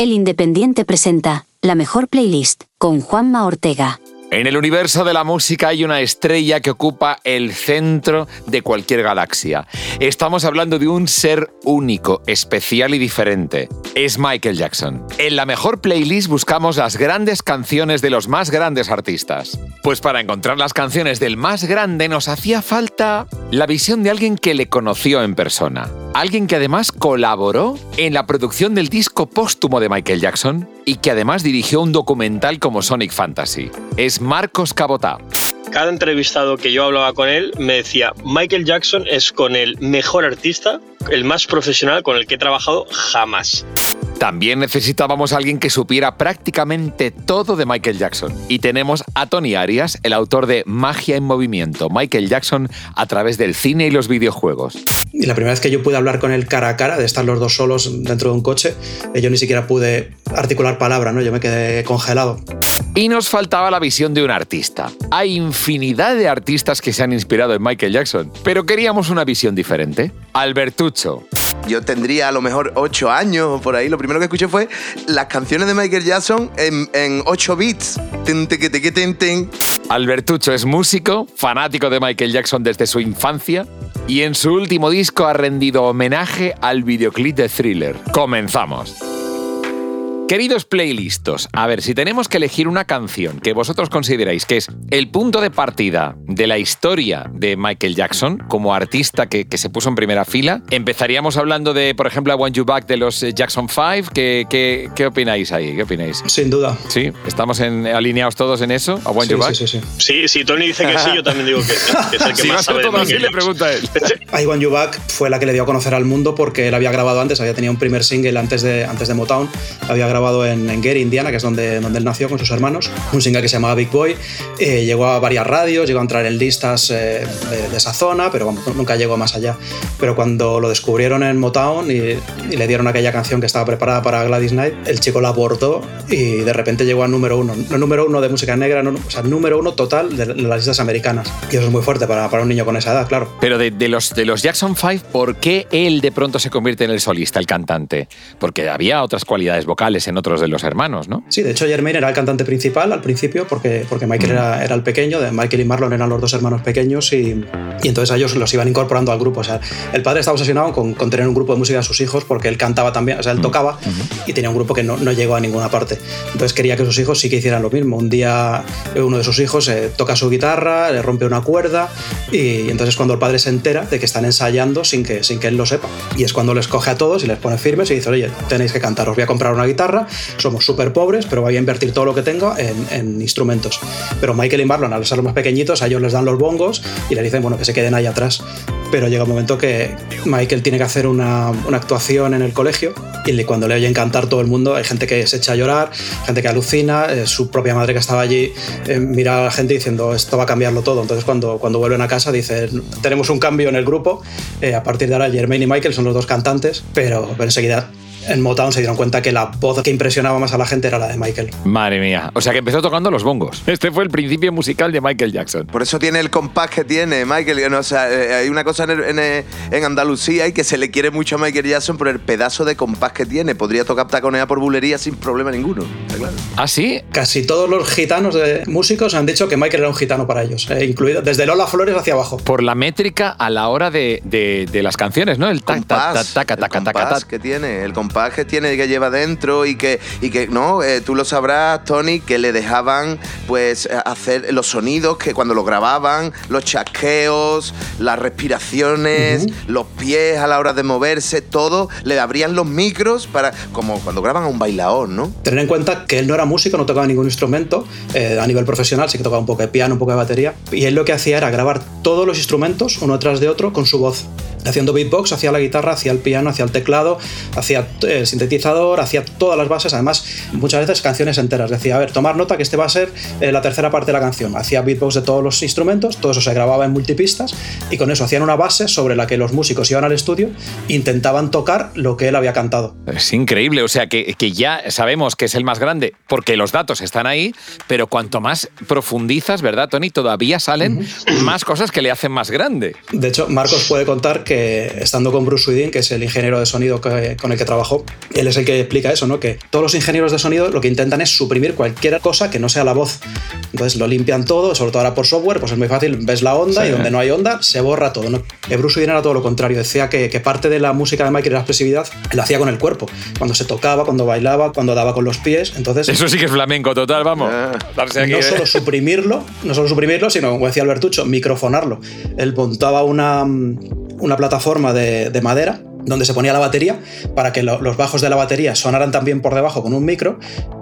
El Independiente presenta la mejor playlist con Juanma Ortega. En el universo de la música hay una estrella que ocupa el centro de cualquier galaxia. Estamos hablando de un ser único, especial y diferente. Es Michael Jackson. En la mejor playlist buscamos las grandes canciones de los más grandes artistas. Pues para encontrar las canciones del más grande nos hacía falta la visión de alguien que le conoció en persona. Alguien que además colaboró en la producción del disco póstumo de Michael Jackson y que además dirigió un documental como Sonic Fantasy. Es Marcos Cabotá. Cada entrevistado que yo hablaba con él me decía, Michael Jackson es con el mejor artista, el más profesional con el que he trabajado jamás. También necesitábamos a alguien que supiera prácticamente todo de Michael Jackson. Y tenemos a Tony Arias, el autor de Magia en Movimiento, Michael Jackson a través del cine y los videojuegos. Y la primera vez que yo pude hablar con él cara a cara, de estar los dos solos dentro de un coche, eh, yo ni siquiera pude articular palabra, ¿no? Yo me quedé congelado. Y nos faltaba la visión de un artista. Hay infinidad de artistas que se han inspirado en Michael Jackson, pero queríamos una visión diferente. Albertucho. Yo tendría a lo mejor 8 años o por ahí. Lo primero que escuché fue las canciones de Michael Jackson en, en 8 bits. Albertucho es músico, fanático de Michael Jackson desde su infancia y en su último disco ha rendido homenaje al videoclip de Thriller. Comenzamos. Queridos playlistos, a ver, si tenemos que elegir una canción que vosotros consideráis que es el punto de partida de la historia de Michael Jackson como artista que, que se puso en primera fila, empezaríamos hablando de, por ejemplo, I Want You Back de los eh, Jackson 5. ¿Qué, qué, qué opináis ahí? ¿Qué opináis? Sin duda. Sí, estamos en- alineados todos en eso. I Want Sí, You Back. sí, sí, sí. Sí, si Tony dice que sí, yo también digo que sí, que es el que Si más sabe de todo así, Michael le pregunta a él. I Want You Back fue la que le dio a conocer al mundo porque él había grabado antes, había tenido un primer single antes de, antes de Motown, había grabado en, en Gary, Indiana, que es donde, donde él nació con sus hermanos, un single que se llamaba Big Boy, eh, llegó a varias radios, llegó a entrar en listas eh, de, de esa zona, pero vamos, nunca llegó más allá. Pero cuando lo descubrieron en Motown y, y le dieron aquella canción que estaba preparada para Gladys Knight, el chico la abordó y de repente llegó a número uno, no número uno de música negra, no, o sea, número uno total de, de las listas americanas. Y eso es muy fuerte para, para un niño con esa edad, claro. Pero de, de los, de los Jackson 5, ¿por qué él de pronto se convierte en el solista, el cantante? Porque había otras cualidades vocales en otros de los hermanos, ¿no? Sí, de hecho Jermaine era el cantante principal al principio porque, porque Michael era, era el pequeño, Michael y Marlon eran los dos hermanos pequeños y, y entonces a ellos los iban incorporando al grupo. O sea, el padre estaba obsesionado con, con tener un grupo de música de sus hijos porque él cantaba también, o sea, él tocaba y tenía un grupo que no, no llegó a ninguna parte. Entonces quería que sus hijos sí que hicieran lo mismo. Un día eh, uno de sus hijos eh, toca su guitarra, le rompe una cuerda y entonces cuando el padre se entera de que están ensayando sin que, sin que él lo sepa. Y es cuando les coge a todos y les pone firmes y dice, oye, tenéis que cantar, os voy a comprar una guitarra, somos súper pobres, pero voy a invertir todo lo que tengo en, en instrumentos. Pero Michael y Marlon, al ser los más pequeñitos, a ellos les dan los bongos y les dicen, bueno, que se queden ahí atrás. Pero llega un momento que Michael tiene que hacer una, una actuación en el colegio y cuando le oyen cantar todo el mundo, hay gente que se echa a llorar, gente que alucina, eh, su propia madre que estaba allí eh, mira a la gente diciendo esto va a cambiarlo todo. Entonces cuando, cuando vuelven a casa dicen tenemos un cambio en el grupo, Eh, a partir de ahora Jermaine y Michael son los dos cantantes, pero, pero enseguida en Motown se dieron cuenta que la voz que impresionaba más a la gente era la de Michael. Madre mía. O sea que empezó tocando los bongos. Este fue el principio musical de Michael Jackson. Por eso tiene el compás que tiene Michael. o sea, eh, hay una cosa en, en, el- en Andalucía y que se le quiere mucho a Michael Jackson por el pedazo de compás que tiene. Podría tocar taconea por bulería sin problema ninguno. está claro. ¿Ah, sí? Casi todos los gitanos de músicos han dicho que Michael era un gitano para ellos, eh, incluido desde Lola Flores hacia abajo. Por la métrica a la hora de, de- de las canciones, ¿no? El tac, tac, tac, compás tac. que tiene, el compás que tiene que lleva dentro y que, y que no, eh, tú lo sabrás, Tony, que le dejaban pues eh, hacer los sonidos que cuando lo grababan, los chasqueos, las respiraciones, los pies a la hora de moverse, todo, le abrían los micros para, como cuando graban a un bailaor, ¿no? Tener en cuenta que él no era músico, no tocaba ningún instrumento eh, a nivel profesional, sí que tocaba un poco de piano, un poco de batería. Y él lo que hacía era grabar todos los instrumentos uno tras de otro con su voz. Haciendo beatbox, hacía la guitarra, hacía el piano, hacía el teclado, hacía eh, el sintetizador, hacía todas las bases, además muchas veces canciones enteras. Decía, a ver, tomar nota que este va a ser eh, la tercera parte de la canción. Hacía beatbox de todos los instrumentos, todo eso se grababa en multipistas y con eso hacían una base sobre la que los músicos iban al estudio e intentaban tocar lo que él había cantado. Es increíble, o sea que, que ya sabemos que es el más grande porque los datos están ahí, pero cuanto más profundizas, ¿verdad, Tony? Todavía salen más cosas que le hacen más grande. De hecho, Marcos puede contar que estando con Bruce Sweden, que es el ingeniero de sonido con el que trabajó, él es el que explica eso, ¿no? Que todos los ingenieros de sonido lo que intentan es suprimir cualquier cosa que no sea la voz. Entonces lo limpian todo, sobre todo ahora por software, pues es muy fácil, ves la onda y donde no hay onda se borra todo. ¿no? Bruce Sweden era todo lo contrario, decía que, parte de la música de Michael era la expresividad, lo hacía con el cuerpo, cuando se tocaba, cuando bailaba, cuando daba con los pies. Entonces, Eso sí que es flamenco total, vamos. Ah. no ¿eh? solo suprimirlo, no solo suprimirlo, sino, como decía Albertucho, microfonarlo. Él montaba una, una plataforma de, de madera donde se ponía la batería para que los bajos de la batería sonaran también por debajo con un micro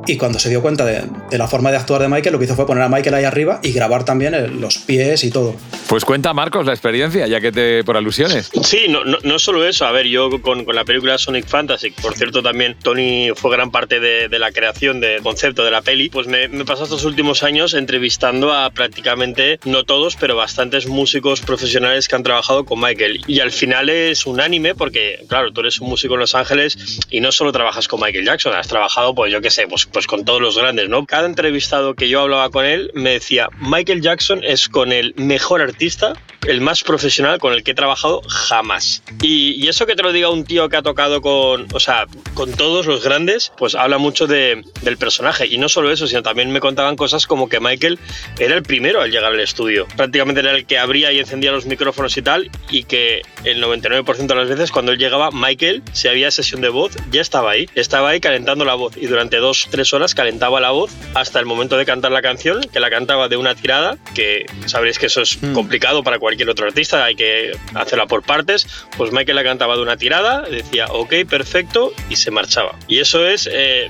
y cuando se dio cuenta de, la forma de actuar de Michael lo que hizo fue poner a Michael ahí arriba y grabar también los pies y todo. Pues cuenta Marcos la experiencia, ya que te por alusiones. Sí, no, no, solo eso, a ver, yo con, con, la película Sonic Fantasy, por cierto también Tony fue gran parte de, de la creación del concepto de la peli, pues me, me pasado estos últimos años entrevistando a prácticamente, no todos, pero bastantes músicos profesionales que han trabajado con Michael y al final es unánime porque claro, tú eres un músico en Los Ángeles y no solo trabajas con Michael Jackson, has trabajado, pues yo qué sé, pues, pues con todos los grandes, ¿no? Cada entrevistado que yo hablaba con él me decía, Michael Jackson es con el mejor artista, el más profesional con el que he trabajado jamás. Y, eso que te lo diga un tío que ha tocado con, o sea, con todos los grandes, pues habla mucho de, del personaje. Y no solo eso, sino también me contaban cosas como que Michael era el primero al llegar al estudio. Prácticamente era el que abría y encendía los micrófonos y tal, y que el 99% de las veces cuando él llegaba, Michael, si había sesión de voz, ya estaba ahí. Estaba ahí calentando la voz y durante dos, tres horas calentaba la voz hasta el momento de cantar la canción, que la cantaba de una tirada, que sabréis que eso es hmm. complicado para cualquier otro artista, hay que hacerla por partes. Pues Michael la cantaba de una tirada, decía, ok, perfecto, y se marchaba. Y eso es, eh,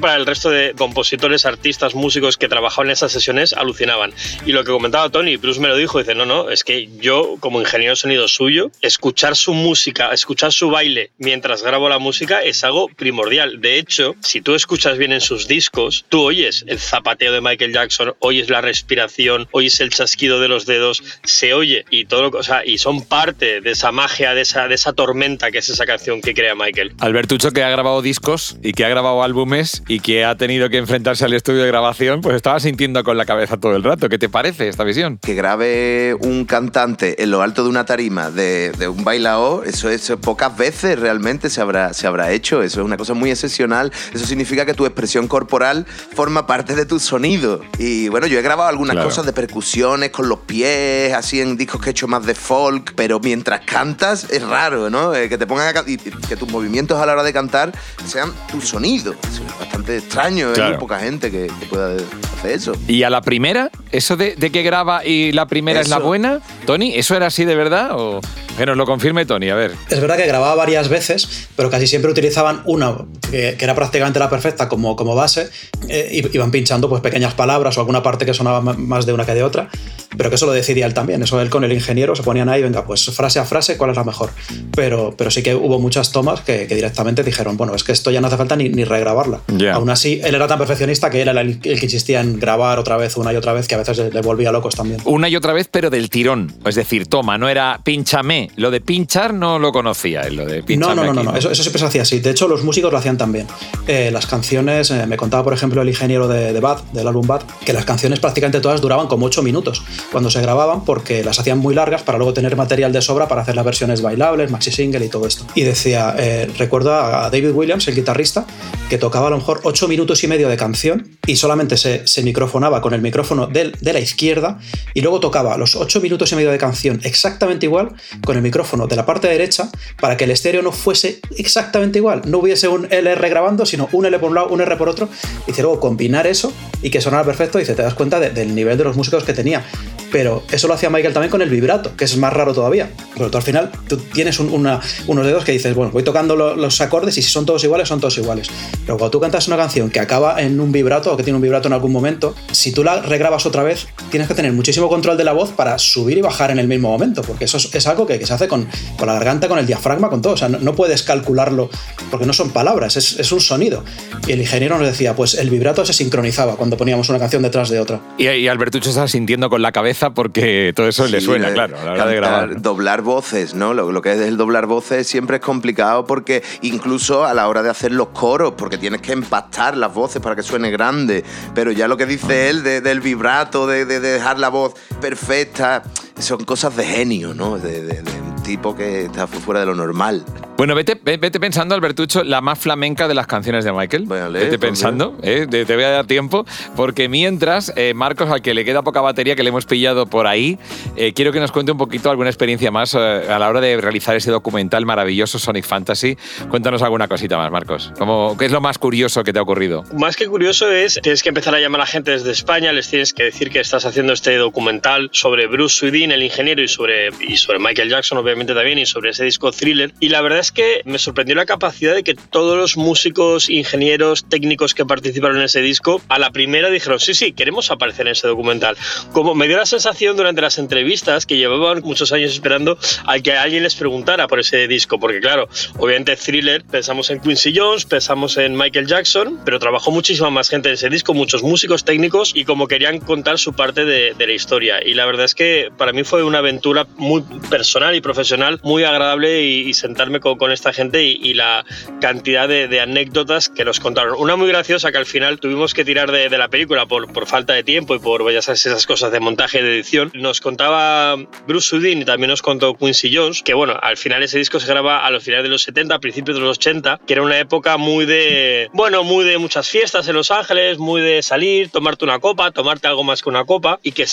para el resto de compositores, artistas, músicos que trabajaban en esas sesiones, alucinaban. Y lo que comentaba Tony, Bruce me lo dijo, dice, no, no, es que yo, como ingeniero de sonido suyo, escuchar su música, escuchar su baile mientras grabo la música es algo primordial. De hecho, si tú escuchas bien en sus discos, tú oyes el zapateo de Michael Jackson, oyes la respiración, oyes el chasquido de los dedos, se oye y todo lo, o sea, y son parte de esa magia, de esa, de esa tormenta que es esa canción que crea Michael. Albertucho que ha grabado discos y que ha grabado álbumes y que ha tenido que enfrentarse al estudio de grabación, pues estaba sintiendo con la cabeza todo el rato. ¿Qué te parece esta visión? Que grabe un cantante en lo alto de una tarima de, de un bailao, eso es poco pocas veces realmente se habrá, se habrá hecho. Eso es una cosa muy excepcional. Eso significa que tu expresión corporal forma parte de tu sonido. Y bueno, yo he grabado algunas cosas de percusiones con los pies, así en discos que he hecho más de folk, pero mientras cantas es raro, ¿no? Eh, que te pongan a y que tus movimientos a la hora de cantar sean tu sonido. es bastante extraño, hay poca gente que, pueda hacer eso. ¿Y a la primera? ¿Eso de, que graba y la primera es la buena? Tony, ¿eso era así de verdad? O que nos lo confirme Tony, a ver. Es verdad que grababa varias veces, pero casi siempre utilizaban una que, era prácticamente la perfecta como, como base, eh, iban pinchando pues pequeñas palabras o alguna parte que sonaba más de una que de otra, pero que eso lo decidía él también, eso él con el ingeniero se ponían ahí, venga, pues frase a frase, ¿cuál es la mejor? Pero, pero sí que hubo muchas tomas que, directamente dijeron, bueno, es que esto ya no hace falta ni, ni regrabarla. Aún así, él era tan perfeccionista que él era el, que insistía en grabar otra vez, una y otra vez, que a veces le, volvía locos también. Una y otra vez, pero del tirón, es decir, toma, no era pinchame, lo de pinchar no lo conocía, lo de no, no, no, no, Eso, siempre se hacía así. De hecho, los músicos lo hacían también. Eh, las canciones, eh, me contaba, por ejemplo, el ingeniero de, de Bad, del álbum Bad, que las canciones prácticamente todas duraban como 8 minutos cuando se grababan porque las hacían muy largas para luego tener material de sobra para hacer las versiones bailables, maxi single y todo esto. Y decía, eh, recuerdo a David Williams, el guitarrista, que tocaba a lo mejor 8 minutos y medio de canción y solamente se, se microfonaba con el micrófono de, de la izquierda y luego tocaba los 8 minutos y medio de canción exactamente igual con el micrófono de la parte derecha para que el estéreo no fuese exactamente igual. No hubiese un LR grabando, sino un L por un lado, un R por otro. Y luego combinar eso y que sonara perfecto y te das cuenta del nivel de los músicos que tenía. Pero eso lo hacía Michael también con el vibrato, que es más raro todavía. Pero tú al final tú tienes unos dedos que dices, bueno, voy tocando los acordes y si son todos iguales, son todos iguales. Pero cuando tú cantas una canción que acaba en un vibrato o que tiene un vibrato en algún momento, si tú la regrabas otra vez, tienes que tener muchísimo control de la voz para subir y bajar en el mismo momento, porque eso es, algo que, se hace con, con, la garganta, con el diafragma, con todo. O sea, no, puedes calcularlo porque no son palabras, es, es, un sonido. Y el ingeniero nos decía, pues el vibrato se sincronizaba cuando poníamos una canción detrás de otra. Y, y Albertucho está sintiendo con la cabeza porque todo eso le suena, claro, a la hora de grabar. Doblar voces, ¿no? Lo, lo, que es el doblar voces siempre es complicado porque incluso a la hora de hacer los coros, porque tienes que empastar las voces para que suene grande. Pero ya lo que dice él del vibrato, de, de, dejar la voz perfecta, son cosas de genio, ¿no? de tipo que está fuera de lo normal. Bueno, vete, vete pensando, Albertucho, la más flamenca de las canciones de Michael. vete pues pensando, eh, te, voy a dar tiempo, porque mientras, eh, Marcos, al que le queda poca batería que le hemos pillado por ahí, eh, quiero que nos cuente un poquito alguna experiencia más a la hora de realizar ese documental maravilloso Sonic Fantasy. Cuéntanos alguna cosita más, Marcos. ¿Cómo, ¿Qué es lo más curioso que te ha ocurrido? Más que curioso es, tienes que empezar a llamar a gente desde España, les tienes que decir que estás haciendo este documental sobre Bruce Swedin, el ingeniero, y sobre, y sobre Michael Jackson, obviamente también, y sobre ese disco thriller. Y la verdad es que me sorprendió la capacidad de que todos los músicos, ingenieros, técnicos que participaron en ese disco, a la primera dijeron, sí, sí, queremos aparecer en ese documental. Como me dio la sensación durante las entrevistas que llevaban muchos años esperando a que alguien les preguntara por ese disco, porque claro, obviamente thriller, pensamos en Quincy Jones, pensamos en Michael Jackson, pero trabajó muchísima más gente en ese disco, muchos músicos técnicos, y como querían contar su parte de, la historia. Y la verdad es que para mí fue una aventura muy personal y profesional, muy agradable y, sentarme con, con esta gente gente y, la cantidad de, anécdotas que nos contaron. Una muy graciosa que al final tuvimos que tirar de, la película por, por, falta de tiempo y por ya sabes, esas cosas de montaje y de edición. Nos contaba Bruce Sudin y también nos contó Quincy Jones que, bueno, al final ese disco se graba a los finales de los 70, a principios de los 80, que era una época muy de, bueno, muy de muchas fiestas en Los Ángeles, muy de salir, tomarte una copa, tomarte algo más que una copa y que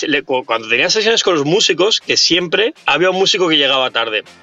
cuando tenía sesiones con los músicos, que siempre había un músico que llegaba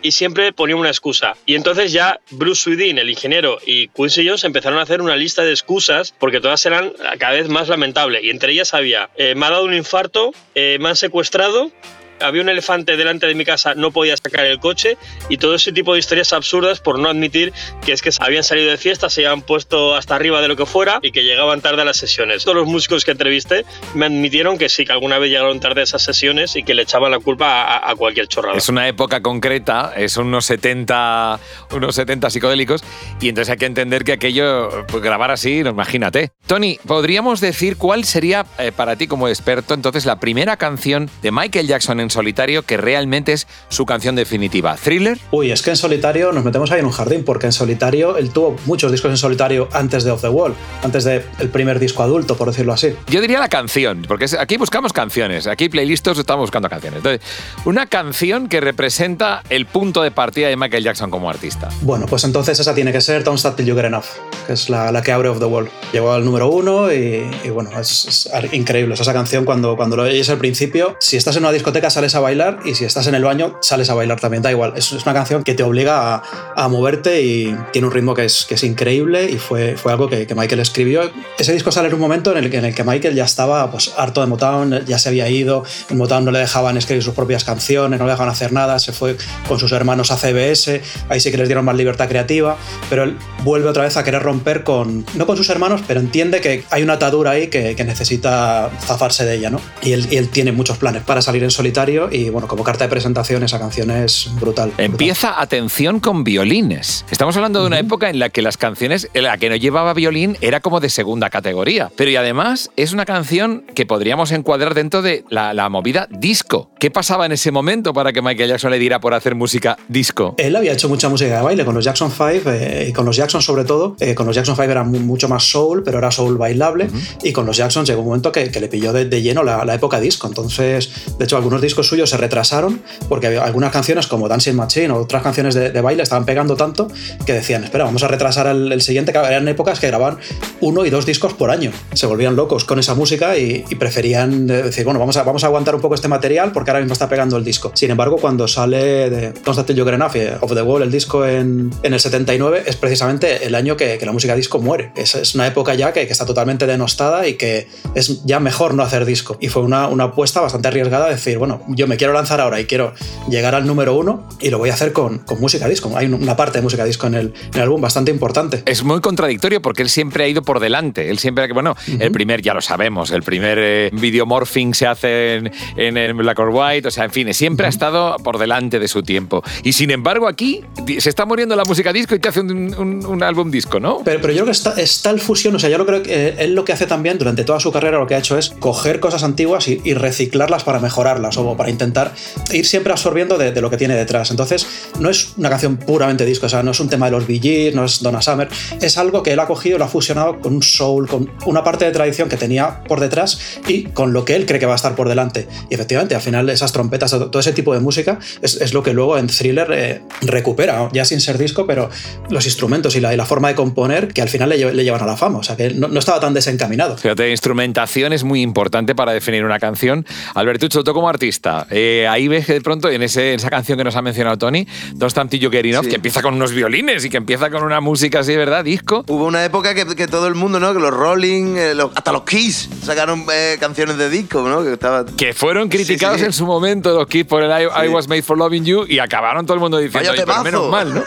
y siempre ponía una excusa. Y entonces ya Bruce Swedin, el ingeniero, y Quincy Jones empezaron a hacer una lista de excusas porque todas eran cada vez más lamentables. Y entre ellas había, eh, me ha dado un infarto, eh, me han secuestrado había un elefante delante de mi casa, no podía sacar el coche y todo ese tipo de historias absurdas por no admitir que es que habían salido de fiesta, se habían puesto hasta arriba de lo que fuera y que llegaban tarde a las sesiones. Todos los músicos que entrevisté me admitieron que sí, que alguna vez llegaron tarde a esas sesiones y que le echaban la culpa a, cualquier chorrada. Es una época concreta, son unos 70, unos 70 psicodélicos y entonces hay que entender que aquello, pues grabar así, imagínate. Tony, ¿podríamos decir cuál sería eh, para ti como experto entonces la primera canción de Michael Jackson en solitario que realmente es su canción definitiva. ¿Thriller? Uy, es que en solitario nos metemos ahí en un jardín, porque en solitario él tuvo muchos discos en solitario antes de Off the Wall, antes del primer disco adulto, por decirlo así. Yo diría la canción, porque aquí buscamos canciones, aquí playlistos estamos buscando canciones. Entonces, una canción que representa el punto de partida de Michael Jackson como artista. Bueno, pues entonces esa tiene que ser Don't Stop Till You Get Enough, que es la, que abre Off the Wall. Llegó al número uno y, bueno, es, increíble. esa canción cuando, cuando lo oyes al principio, si estás en una discoteca sales a bailar y si estás en el baño sales a bailar también, da igual. Es, una canción que te obliga a, moverte y tiene un ritmo que es, que es increíble y fue, fue algo que, Michael escribió. Ese disco sale en un momento en el, en el que Michael ya estaba pues, harto de Motown, ya se había ido, en Motown no le dejaban escribir sus propias canciones, no le dejaban hacer nada, se fue con sus hermanos a CBS, ahí sí que les dieron más libertad creativa, pero él vuelve otra vez a querer romper con, no con sus hermanos, pero entiende que hay una atadura ahí que, necesita zafarse de ella, ¿no? Y él, y él tiene muchos planes para salir en solitario y bueno, como carta de presentación esa canción es brutal. Empieza atención con violines. Estamos hablando de una época en la que las canciones, en la que no llevaba violín era como de segunda categoría. Pero y además es una canción que podríamos encuadrar dentro de la, movida disco. ¿Qué pasaba en ese momento para que Michael Jackson le diera por hacer música disco? Él había hecho mucha música de baile con los Jackson 5 eh, y con los Jackson sobre todo. Eh, con los Jackson 5 era mucho más soul, pero era soul bailable. Y con los Jackson llegó un momento que, le pilló de, lleno la, la, época disco. Entonces, de hecho, algunos discos suyos se retrasaron porque algunas canciones como Dancing Machine o otras canciones de, baile estaban pegando tanto que decían, espera, vamos a retrasar el, siguiente. Eran épocas que grababan uno y dos discos por año. Se volvían locos con esa música y, preferían decir, bueno, vamos a, vamos a aguantar un poco este material porque ahora mismo está pegando el disco. Sin embargo, cuando sale de Constantine Juggernaut of the Wall, el disco en, en, el 79, es precisamente el año que, la música disco muere. Es, es una época ya que, que, está totalmente denostada y que es ya mejor no hacer disco. Y fue una, una apuesta bastante arriesgada decir, bueno, yo me quiero lanzar ahora y quiero llegar al número uno y lo voy a hacer con, con música disco. Hay una parte de música disco en el, en el, álbum bastante importante. Es muy contradictorio porque él siempre ha ido por delante. Él siempre, bueno, el primer ya lo sabemos, el primer eh, video morphing se hace en, en, el Black or White, o sea, en fin, siempre ha estado por delante de su tiempo. Y sin embargo aquí se está muriendo la música disco y te hace un, un, álbum disco, ¿no? Pero, pero, yo creo que está, está el fusión, o sea, yo lo creo que él lo que hace también durante toda su carrera lo que ha hecho es coger cosas antiguas y, y reciclarlas para mejorarlas o para intentar ir siempre absorbiendo de, lo que tiene detrás. Entonces, no es una canción puramente disco, o sea, no es un tema de los Bee no es Donna Summer, es algo que él ha cogido y lo ha fusionado con un soul, con una parte de tradición que tenía por detrás y con lo que él cree que va a estar por delante. Y efectivamente, al final esas trompetas, todo ese tipo de música es, lo que luego en Thriller eh, recupera, ya sin ser disco, pero los instrumentos y la, la forma de componer que al final le, llevan a la fama, o sea, que no, estaba tan desencaminado. Fíjate, instrumentación es muy importante para definir una canción. Albertucho, tú como artista, eh, ahí ves que de pronto en, ese, esa canción que nos ha mencionado Tony, Dos Tantillo Getting que empieza con unos violines y que empieza con una música así, ¿verdad? Disco. Hubo una época que, que todo el mundo, ¿no? Que los Rolling, eh, hasta los Kiss sacaron eh, canciones de disco, ¿no? Que, estaba... que fueron criticados en su momento los Kiss por el I, Was Made for Loving You y acabaron todo el mundo diciendo, pero menos mal, ¿no?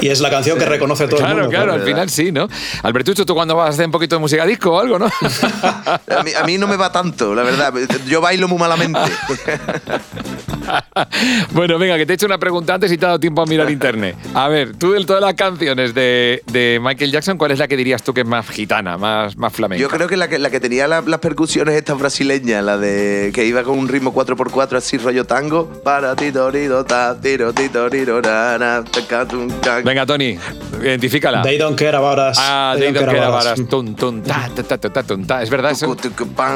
y es la canción que reconoce todo el mundo. Claro, claro, al final sí, ¿no? Albertucho, tú cuando vas a hacer un poquito de música disco o algo, ¿no? a, mí, no me va tanto, la verdad. Yo bailo muy malamente. bueno, venga, que te he hecho una pregunta antes y te ha dado tiempo a mirar internet. A ver, tú de todas las canciones de, Michael Jackson, ¿cuál es la que dirías tú que es más gitana, más, más flamenca? Yo creo que la que, la que tenía las percusiones estas brasileñas, la de que iba con un ritmo 4x4 así rollo tango. Para ti, tiro, tiro, Venga, Tony, identifícala. They don't care about us. Ah, they, don't, care about us. Tun, tun, ta, ta, ta, ta, Es verdad eso.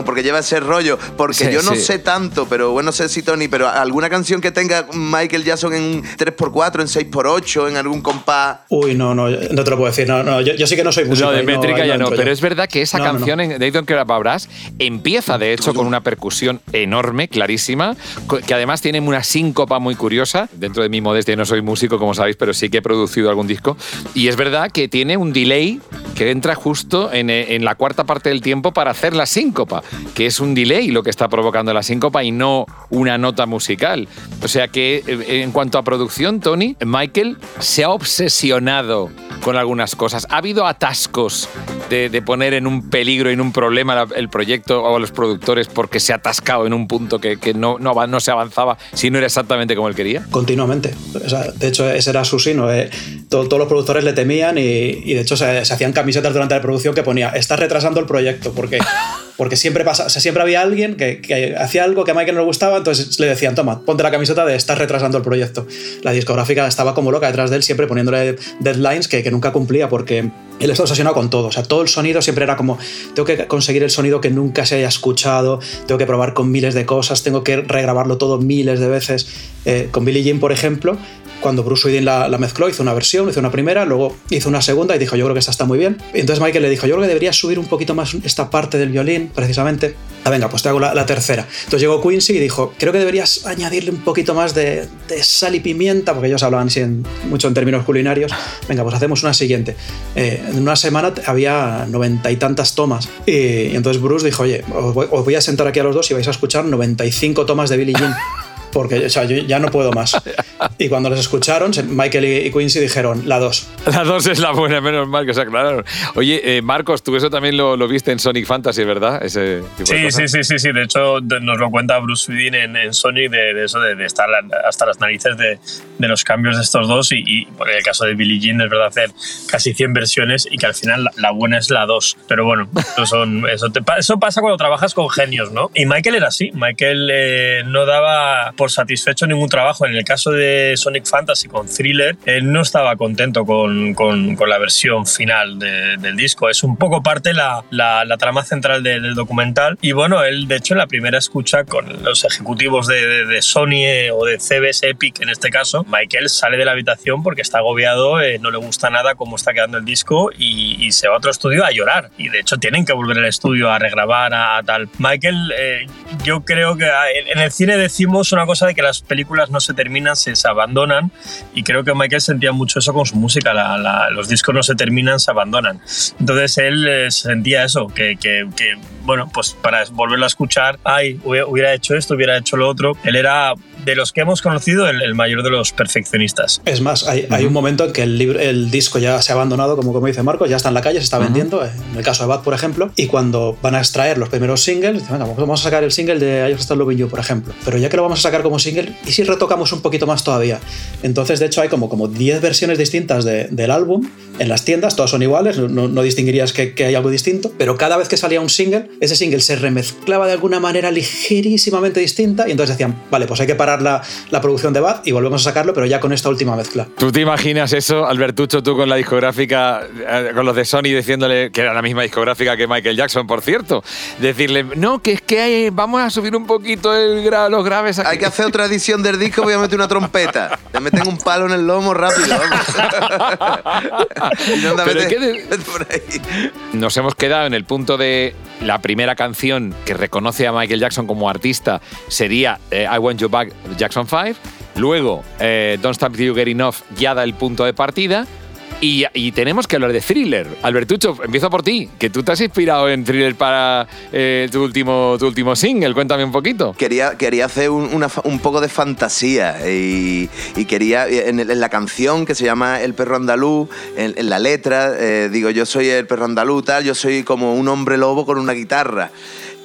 Porque lleva ese rollo. Porque yo no sé tanto, pero bueno, no sé si Tony, pero alguna canción que tenga Michael Jackson en 3x4, en 6x8, en algún compás. Uy, no, no, no te lo puedo decir. No, no, yo, sí que no soy músico. No, de métrica ya no, pero es verdad que esa canción en They Don't Care empieza, de hecho, con una percusión enorme, clarísima, que además tiene una síncopa muy curiosa. Dentro de mi modestia no soy músico, como sabéis, pero sí que he producido algún disco. Y es verdad que tiene un delay que entra justo en, en la cuarta parte del tiempo para hacer la síncopa, que es un delay lo que está provocando la síncopa y no una nota musical. O sea que eh, en cuanto a producción, Tony, Michael se ha obsesionado con algunas cosas. Ha habido atascos de, poner en un peligro, en un problema el proyecto o los productores porque se ha atascado en un punto que, no, no, no, se avanzaba si no era exactamente como él quería. Continuamente. de hecho, ese era su sino. Eh. todos los productores le temían y, de hecho se, se, hacían camisetas durante la producción que ponía, está retrasando el proyecto porque porque siempre pasa, o sea, siempre había alguien que, hacía algo que a Michael no le gustaba, entonces le decían, toma, ponte la camiseta de estás retrasando el proyecto. La discográfica estaba como loca detrás de él, siempre poniéndole deadlines que, que nunca cumplía porque él estaba obsesionado con todo, o sea, todo el sonido siempre era como, tengo que conseguir el sonido que nunca se haya escuchado, tengo que probar con miles de cosas, tengo que regrabarlo todo miles de veces. Eh, con Billie Jean, por ejemplo, cuando Bruce Wayne la, mezcló, hizo una versión, hizo una primera, luego hizo una segunda y dijo, yo creo que esta está muy bien. Y entonces Michael le dijo, yo creo que deberías subir un poquito más esta parte del violín, precisamente. Ah, venga, pues te hago la, tercera. Entonces llegó Quincy y dijo, creo que deberías añadirle un poquito más de, sal y pimienta, porque ellos hablaban así mucho en términos culinarios. Venga, pues hacemos una siguiente. Eh, en una semana había noventa y tantas tomas. Y, entonces Bruce dijo, oye, os voy, os voy, a sentar aquí a los dos y vais a escuchar 95 tomas de Billie Jean porque o sea, yo ya no puedo más. Y cuando los escucharon, Michael y Quincy dijeron, la 2. La 2 es la buena, menos mal que se aclararon. Oye, eh, Marcos, tú eso también lo, lo, viste en Sonic Fantasy, ¿verdad? Ese sí, sí, sí, sí, sí. De hecho, nos lo cuenta Bruce Wayne en, en, Sonic de, eso, de, estar hasta las narices de, de, los cambios de estos dos. Y, y en el caso de Billie Jean, es verdad, hacer casi 100 versiones y que al final la, buena es la 2. Pero bueno, eso, son, eso, te, eso pasa cuando trabajas con genios, ¿no? Y Michael era así. Michael eh, no daba por satisfecho ningún trabajo. En el caso de Sonic Fantasy con Thriller, él no estaba contento con, con, con la versión final del disco. Es un poco parte la, la, la trama central del documental. Y bueno, él de hecho en la primera escucha con los ejecutivos de, de, Sony eh, o de CBS Epic en este caso, Michael sale de la habitación porque está agobiado, eh, no le gusta nada cómo está quedando el disco y, y, se va a otro estudio a llorar. Y de hecho tienen que volver al estudio a regrabar, a, tal. Michael, eh, yo creo que en el cine decimos una cosa de que las películas no se terminan, se, abandonan y creo que Michael sentía mucho eso con su música, los discos no se terminan, se abandonan. Entonces él eh, sentía eso, que, que, que, bueno, pues para volverlo a escuchar, ay, hubiera hecho esto, hubiera hecho lo otro, él era de los que hemos conocido, el, mayor de los perfeccionistas. Es más, hay, un momento en que el, libro, el disco ya se ha abandonado, como, como dice Marcos, ya está en la calle, se está vendiendo, en el caso de Bad, por ejemplo, y cuando van a extraer los primeros singles, dicen, venga, vamos a sacar el single de I Just Loving You, por ejemplo. Pero ya que lo vamos a sacar como single, ¿y si retocamos un poquito más todavía? Entonces, de hecho, hay como, como 10 versiones distintas del álbum en las tiendas, todas son iguales, no, distinguirías que, que, hay algo distinto, pero cada vez que salía un single, ese single se remezclaba de alguna manera ligerísimamente distinta y entonces decían, vale, pues hay que parar la, la producción de Bad y volvemos a sacarlo, pero ya con esta última mezcla. ¿Tú te imaginas eso, Albertucho, tú con la discográfica, eh, con los de Sony diciéndole que era la misma discográfica que Michael Jackson, por cierto? Decirle, no, que es que vamos a subir un poquito el los graves Hay que hacer otra edición del disco, voy a meter una trompeta. Te meten un palo en el lomo rápido, Nos hemos quedado en el punto de la primera canción que reconoce a Michael Jackson como artista sería eh, I Want You Back Jackson 5. Luego, eh, Don't Stop You Get Enough ya da el punto de partida. Y, tenemos que hablar de thriller. Albertucho, empiezo por ti, que tú te has inspirado en thriller para eh, tu, último, tu último single. Cuéntame un poquito. Quería, quería hacer un, poco de fantasía y, quería, en, la canción que se llama El perro andaluz, en, la letra, eh, digo, yo soy el perro andaluz, tal, yo soy como un hombre lobo con una guitarra.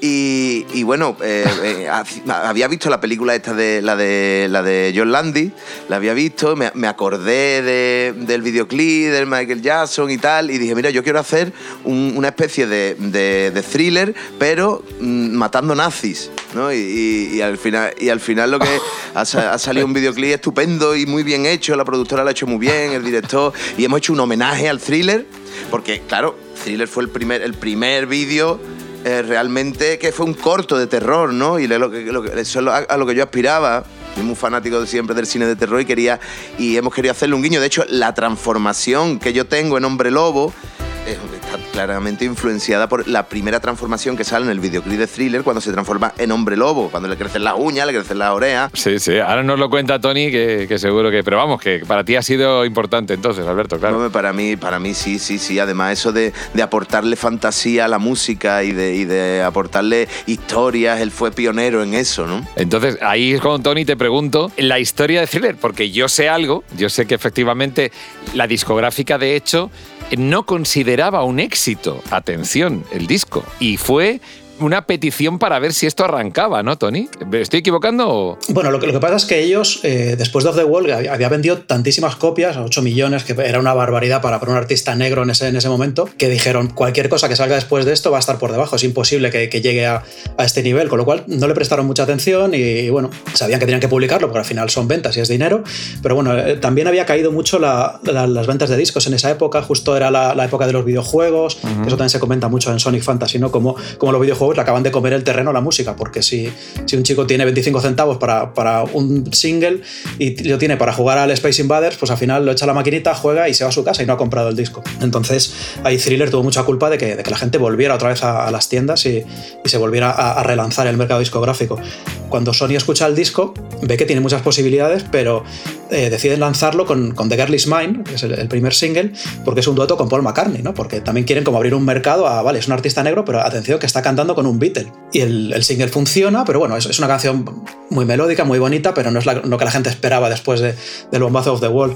Y, bueno, eh, eh, había visto la película esta de la de la de John Landy, la había visto, me, acordé del videoclip del Michael Jackson y tal, y dije, mira, yo quiero hacer una especie de, thriller, pero mm, matando nazis. ¿no? Y, al final, y al final lo que ha, salido un videoclip estupendo y muy bien hecho, la productora lo ha hecho muy bien, el director, y hemos hecho un homenaje al thriller, porque claro, thriller fue el primer, el primer vídeo eh, realmente que fue un corto de terror, ¿no? Y lo, eso es a lo que yo aspiraba. Soy muy fanático de siempre del cine de terror y quería y hemos querido hacerle un guiño. De hecho, la transformación que yo tengo en Hombre Lobo está claramente influenciada por la primera transformación que sale en el videoclip de Thriller cuando se transforma en hombre lobo, cuando le crecen las uñas, le crecen las orejas. Sí, sí, ahora nos lo cuenta Tony, que, seguro que... Pero vamos, que para ti ha sido importante entonces, Alberto, claro. para mí, para mí sí, sí, sí. Además eso de, aportarle fantasía a la música y de, y de aportarle historias, él fue pionero en eso, ¿no? Entonces, ahí con Tony te pregunto, la historia de Thriller, porque yo sé algo, yo sé que efectivamente la discográfica de hecho no consideraba un éxito, atención, el disco. Y fue una petición para ver si esto arrancaba, ¿no, Tony? ¿Me estoy equivocando? Bueno, lo que, lo que, pasa es que ellos, eh, después de Off the Wall, había, vendido tantísimas copias, 8 millones, que era una barbaridad para, un artista negro en ese, en ese momento, que dijeron, cualquier cosa que salga después de esto va a estar por debajo, es imposible que, llegue a, este nivel, con lo cual no le prestaron mucha atención y, bueno, sabían que tenían que publicarlo, porque al final son ventas y es dinero, pero bueno, eh, también había caído mucho las ventas de discos en esa época, justo era la, época de los videojuegos, eso también se comenta mucho en Sonic Fantasy, ¿no? Como, como los videojuegos le acaban de comer el terreno a la música, porque si, si un chico tiene 25 centavos para, para, un single y lo tiene para jugar al Space Invaders, pues al final lo echa a la maquinita, juega y se va a su casa y no ha comprado el disco. Entonces ahí Thriller tuvo mucha culpa de que, de que la gente volviera otra vez a, las tiendas y, y se volviera a, relanzar el mercado discográfico. Cuando Sony escucha el disco, ve que tiene muchas posibilidades, pero eh, deciden lanzarlo con, The Girl Is Mine, que es el, primer single, porque es un dueto con Paul McCartney, ¿no? Porque también quieren como abrir un mercado a, vale, es un artista negro, pero atención que está cantando con un Beatle. Y el, el single funciona, pero bueno, es, es, una canción muy melódica, muy bonita, pero no es lo que la gente esperaba después de, del bombazo of the Wall.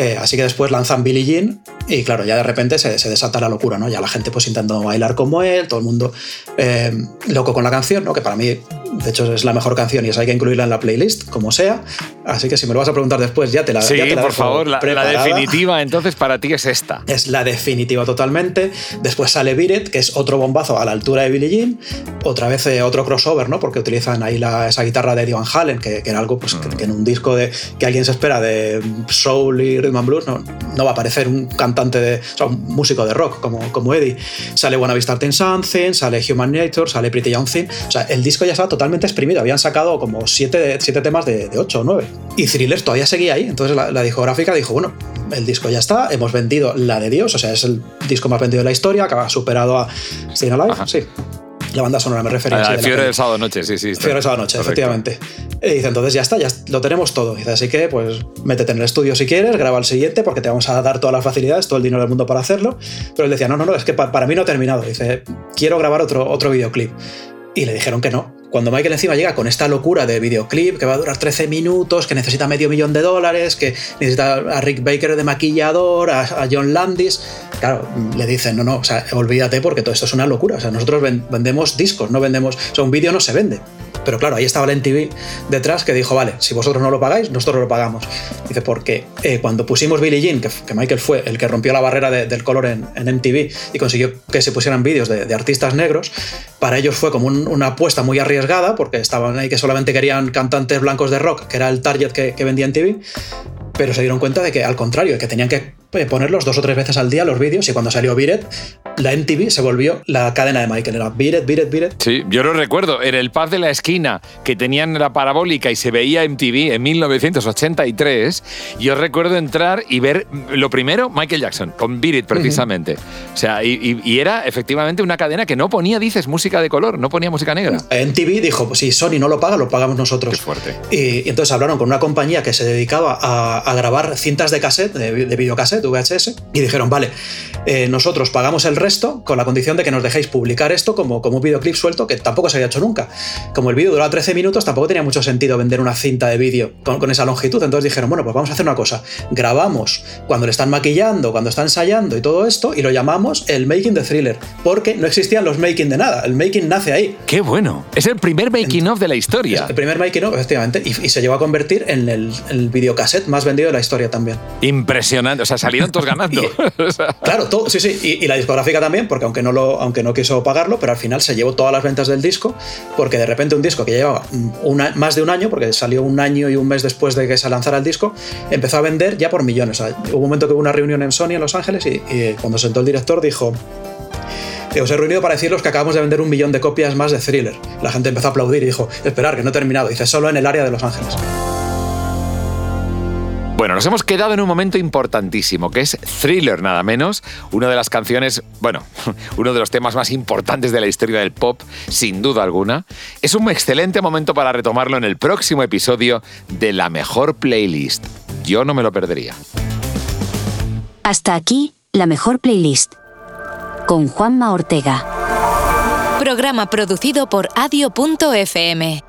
Eh, así que después lanzan Billie Jean y claro, ya de repente se, desata la locura, ¿no? Ya la gente pues intentando bailar como él, todo el mundo eh, loco con la canción, ¿no? Que para mí, de hecho, es la mejor canción y esa hay que incluirla en la playlist, como sea. Así que si me lo vas a preguntar después, ya te la Sí, ya te por favor, la, definitiva entonces para ti es esta. Es la definitiva totalmente. Después sale Beat que es otro bombazo a la altura de Billie Jean. Otra vez eh, otro crossover, ¿no? Porque utilizan ahí la, esa guitarra de Eddie Van Halen, que, era algo pues, que, en un disco de, que alguien se espera de soul y rhythm and blues, no, no va a aparecer un cantante de, o sea, un músico de rock como, como Eddie. Sale Wanna Be Starting Something, sale Human Nature, sale Pretty Young Thing. O sea, el disco ya estaba totalmente exprimido. Habían sacado como siete, siete temas de, de 8 o 9. Y Thriller todavía seguía ahí. Entonces la, discográfica dijo, bueno, el disco ya está, hemos vendido la de Dios, o sea, es el disco más vendido de la historia, que ha superado a Staying Alive, sí. La banda sonora me refería. a Fiebre del sábado noche, sí, sí. Fiebre del sábado noche, efectivamente. Y dice, entonces ya está, ya lo tenemos todo. dice, así que pues métete en el estudio si quieres, graba el siguiente porque te vamos a dar todas las facilidades, todo el dinero del mundo para hacerlo. Pero él decía, no, no, no, es que para mí no ha terminado. Dice, quiero grabar otro, otro videoclip. Y le dijeron que no, cuando Michael encima llega con esta locura de videoclip que va a durar 13 minutos, que necesita medio millón de dólares, que necesita a Rick Baker de maquillador, a, John Landis, claro, le dicen, no, no, o sea, olvídate porque todo esto es una locura. O sea, nosotros vendemos discos, no vendemos, o sea, un vídeo no se vende. Pero claro, ahí estaba la NTV detrás que dijo, vale, si vosotros no lo pagáis, nosotros lo pagamos. Dice, porque eh, cuando pusimos Billie Jean, que, Michael fue el que rompió la barrera del color en, en, MTV y consiguió que se pusieran vídeos de, artistas negros, para ellos fue como una apuesta muy arriesgada, porque estaban ahí que solamente querían cantantes blancos de rock, que era el target que, que vendía MTV, pero se dieron cuenta de que al contrario, que tenían que ponerlos dos o tres veces al día los vídeos y cuando salió Biret, la MTV se volvió la cadena de Michael. Era Biret, Biret, Biret. Sí, yo lo recuerdo. En el pub de la esquina que tenían la parabólica y se veía MTV en 1983, yo recuerdo entrar y ver lo primero Michael Jackson con Biret precisamente. O sea, y, era efectivamente una cadena que no ponía, dices, música de color, no ponía música negra. MTV dijo, pues si Sony no lo paga, lo pagamos nosotros. Qué fuerte. Y, entonces hablaron con una compañía que se dedicaba a, grabar cintas de cassette, de, de videocassette VHS, y dijeron, vale, eh, nosotros pagamos el resto con la condición de que nos dejéis publicar esto como, como un videoclip suelto que tampoco se había hecho nunca. Como el vídeo duraba 13 minutos, tampoco tenía mucho sentido vender una cinta de vídeo con, esa longitud. Entonces dijeron, bueno, pues vamos a hacer una cosa. Grabamos cuando le están maquillando, cuando está ensayando y todo esto, y lo llamamos el making de thriller, porque no existían los making de nada. El making nace ahí. ¡Qué bueno! Es el primer making of de la historia. el primer making of, efectivamente, y, se llegó a convertir en el, el videocassette más vendido de la historia también. Impresionante. O sea, salieron todos ganando. claro, todo, sí, sí. Y, la discográfica también, porque aunque no, lo, aunque no quiso pagarlo, pero al final se llevó todas las ventas del disco, porque de repente un disco que llevaba una, más de un año, porque salió un año y un mes después de que se lanzara el disco, empezó a vender ya por millones. hubo un momento que hubo una reunión en Sony en Los Ángeles y, y cuando sentó el director dijo, os he reunido para deciros que acabamos de vender un millón de copias más de Thriller. La gente empezó a aplaudir y dijo, esperar, que no he terminado. Dice, solo en el área de Los Ángeles. Bueno, nos hemos quedado en un momento importantísimo, que es Thriller, nada menos, una de las canciones, bueno, uno de los temas más importantes de la historia del pop, sin duda alguna. Es un excelente momento para retomarlo en el próximo episodio de la mejor playlist. Yo no me lo perdería. Hasta aquí, la mejor playlist. Con Juanma Ortega. Programa producido por adio.fm.